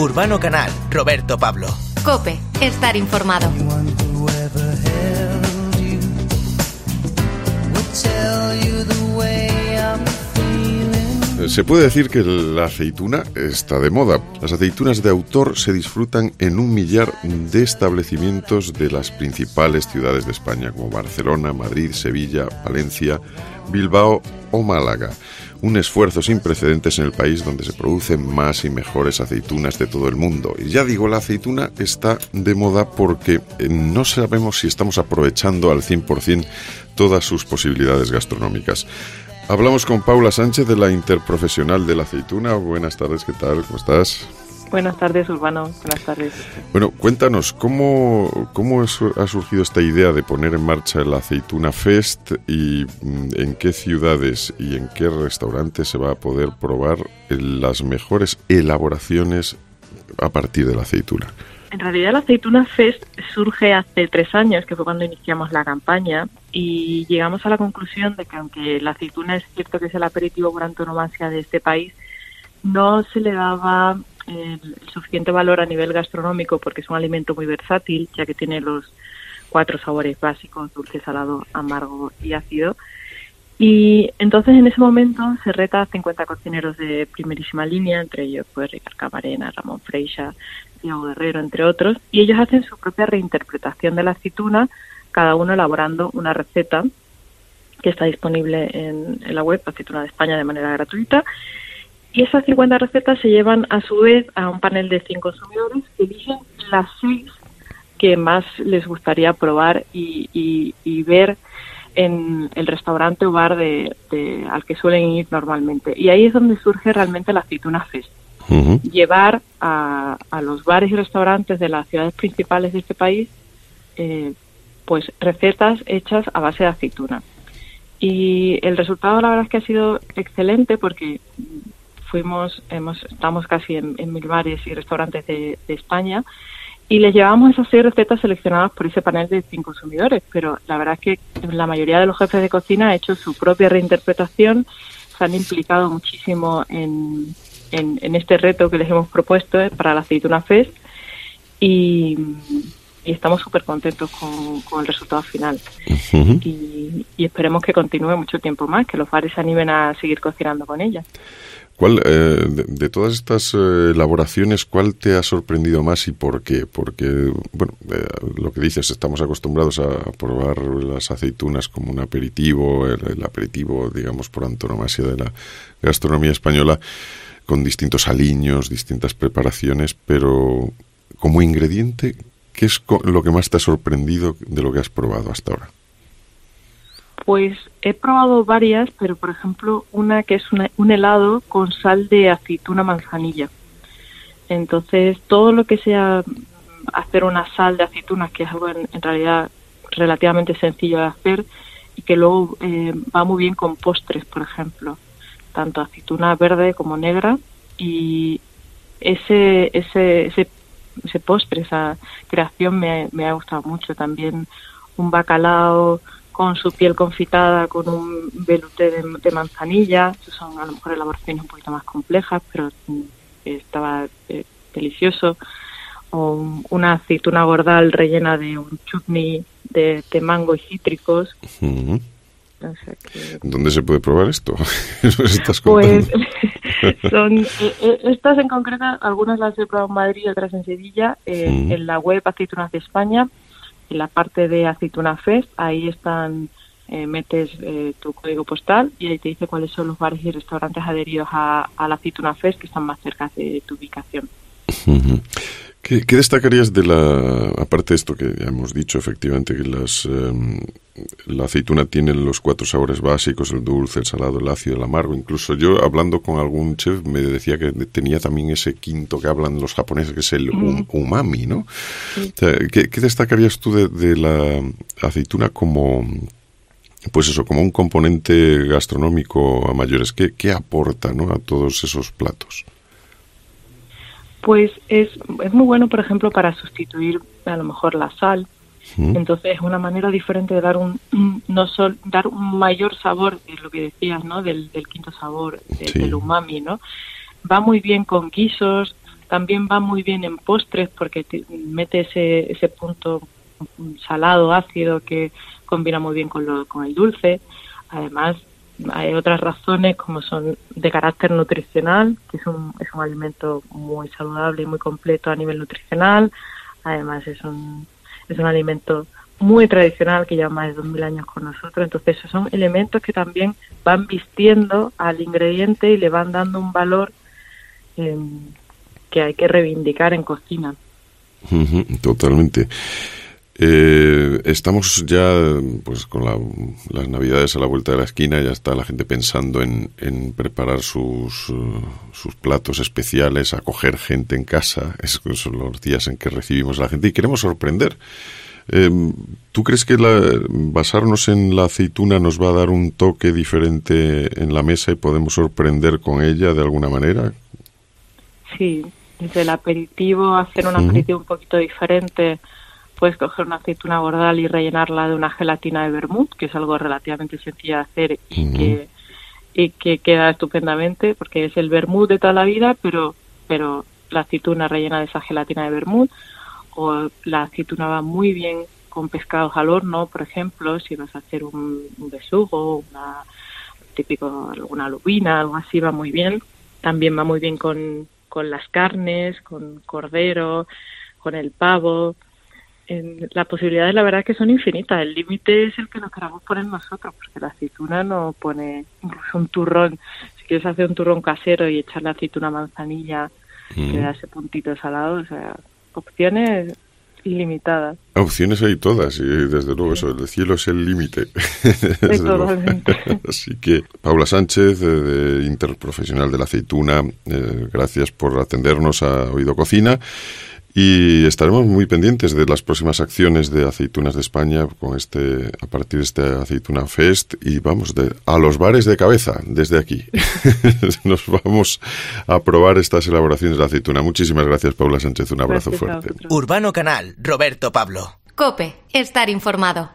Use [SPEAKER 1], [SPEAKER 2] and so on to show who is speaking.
[SPEAKER 1] Urbano Canal, Roberto Pablo.
[SPEAKER 2] Cope, estar informado.
[SPEAKER 3] Se puede decir que la aceituna está de moda. Las aceitunas de autor se disfrutan en un millar de establecimientos de las principales ciudades de España, como Barcelona, Madrid, Sevilla, Valencia, Bilbao o Málaga. Un esfuerzo sin precedentes en el país donde se producen más y mejores aceitunas de todo el mundo. Y ya digo, la aceituna está de moda porque eh, no sabemos si estamos aprovechando al 100% todas sus posibilidades gastronómicas. Hablamos con Paula Sánchez de la Interprofesional de la Aceituna. Buenas tardes, ¿qué tal? ¿Cómo estás?
[SPEAKER 4] Buenas tardes, Urbano. Buenas tardes.
[SPEAKER 3] Bueno, cuéntanos, ¿cómo, cómo ha surgido esta idea de poner en marcha el Aceituna Fest y mm, en qué ciudades y en qué restaurantes se va a poder probar las mejores elaboraciones a partir de la aceituna?
[SPEAKER 4] En realidad, la Aceituna Fest surge hace tres años, que fue cuando iniciamos la campaña, y llegamos a la conclusión de que aunque la aceituna es cierto que es el aperitivo por antonomasia de este país, no se le daba el, suficiente valor a nivel gastronómico porque es un alimento muy versátil, ya que tiene los cuatro sabores básicos, dulce, salado, amargo y ácido. Y entonces en ese momento se reta a 50 cocineros de primerísima línea, entre ellos pues Ricardo Camarena, Ramón Freixa, Diego Guerrero, entre otros, y ellos hacen su propia reinterpretación de la aceituna, cada uno elaborando una receta que está disponible en, la web Aceituna de España de manera gratuita. Y esas 50 recetas se llevan a su vez a un panel de 100 consumidores que eligen las seis que más les gustaría probar y, ver en el restaurante o bar de, al que suelen ir normalmente. Y ahí es donde surge realmente la aceituna fest llevar a, los bares y restaurantes de las ciudades principales de este país eh, pues recetas hechas a base de aceituna. Y el resultado la verdad es que ha sido excelente porque fuimos, hemos, estamos casi en, mil bares y restaurantes de, España y les llevamos esas seis recetas seleccionadas por ese panel de cinco consumidores, pero la verdad es que la mayoría de los jefes de cocina han hecho su propia reinterpretación, se han implicado muchísimo en, en, este reto que les hemos propuesto eh, para la Aceituna Fest y, estamos súper contentos con, el resultado final. y, esperemos que continúe mucho tiempo más, que los bares se animen a seguir cocinando con ella.
[SPEAKER 3] ¿Cuál, eh, de, todas estas eh, elaboraciones, cuál te ha sorprendido más y por qué? Porque, bueno, lo que dices, estamos acostumbrados a, probar las aceitunas como un aperitivo, el, aperitivo, digamos, por antonomasia de la gastronomía española con distintos aliños, distintas preparaciones, pero como ingrediente, ¿qué es lo que más te ha sorprendido de lo que has probado hasta ahora?
[SPEAKER 4] Pues he probado varias, pero por ejemplo una que es un helado con sal de aceituna manzanilla. Entonces todo lo que sea hacer una sal de aceituna, que es algo en, realidad relativamente sencillo de hacer y que luego eh, va muy bien con postres, por ejemplo tanto aceituna verde como negra y ese, ese, ese, ese postre, esa creación me, me ha gustado mucho. También un bacalao con su piel confitada, con un veluté de, manzanilla. son a lo mejor elaboraciones un poquito más complejas, pero mm, estaba eh, delicioso. O una aceituna gordal rellena de un chutney de, de mango y cítricos.
[SPEAKER 3] ¿Dónde se puede probar esto?
[SPEAKER 4] pues son eh, eh, estas en concreto, algunas las he probado en Madrid, otras en Sevilla, eh, en la web Aceitunas de España, en la parte de Aceituna Fest, ahí están, metes tu código postal y ahí te dice cuáles son los bares y restaurantes adheridos a, la Aceituna Fest que están más cerca de tu ubicación.
[SPEAKER 3] ¿Qué, destacarías de la, aparte de esto que ya hemos dicho, efectivamente, que las, em, la aceituna tiene los cuatro sabores básicos, el dulce, el salado, el ácido, el amargo. Incluso yo, hablando con algún chef, me decía que tenía también ese quinto que hablan los japoneses, que es el umami, ¿no? ¿qué, destacarías tú de, la aceituna como, pues eso, como un componente gastronómico a mayores? ¿Qué, qué aporta ¿no? a todos esos platos?
[SPEAKER 4] Pues es, es muy bueno, por ejemplo, para sustituir a lo mejor la sal. Entonces es una manera diferente de dar un no sol, dar un mayor sabor, es lo que decías, ¿no? Del, del quinto sabor, del umami, ¿no? Va muy bien con guisos, también va muy bien en postres porque mete ese, ese punto salado, ácido que combina muy bien con, lo, con el dulce. Además, hay otras razones como son de carácter nutricional, que es un, es un alimento muy saludable y muy completo a nivel nutricional. Además, es un, es un alimento muy tradicional que lleva más de 2.000 años con nosotros. Entonces, esos son elementos que también van vistiendo al ingrediente y le van dando un valor eh, que hay que reivindicar en cocina.
[SPEAKER 3] totalmente. Eh, estamos ya pues con las navidades a la vuelta de la esquina, ya está la gente pensando en, preparar sus, uh, sus platos especiales, acoger gente en casa, es, son los días en que recibimos a la gente y queremos sorprender. Em, ¿Tú crees que basarnos en la aceituna nos va a dar un toque diferente en la mesa y podemos sorprender con ella de alguna manera?
[SPEAKER 4] Sí, desde el aperitivo, hacer un aperitivo un poquito diferente puedes coger una aceituna bordal y rellenarla de una gelatina de vermut, que es algo relativamente sencillo de hacer y, que, y que queda estupendamente, porque es el vermut de toda la vida, pero, pero la aceituna rellena de esa gelatina de vermut, o la aceituna va muy bien con pescados al horno, por ejemplo, si vas a hacer un, besugo, una típico alguna lubina, algo así va muy bien. También va muy bien con, con las carnes, con cordero, con el pavo las posibilidades la verdad es que son infinitas. El límite es el que nos queramos poner nosotros, porque la aceituna no pone incluso un turrón. Si quieres hacer un turrón casero y echar la aceituna manzanilla, que da ese puntito salado, o sea, opciones ilimitadas.
[SPEAKER 3] Opciones hay todas y desde luego eso, el cielo es el límite. Así que Paula Sánchez, de, Interprofesional de la Aceituna, eh, gracias por atendernos a Oído Cocina. Y estaremos muy pendientes de las próximas acciones de Aceitunas de España con este, a partir de este Aceituna Fest y vamos de, a los bares de cabeza desde aquí. Nos vamos a probar estas elaboraciones de aceituna. Muchísimas gracias, Paula Sánchez. Un abrazo fuerte.
[SPEAKER 1] Urbano Canal, Roberto Pablo.
[SPEAKER 2] Cope, estar informado.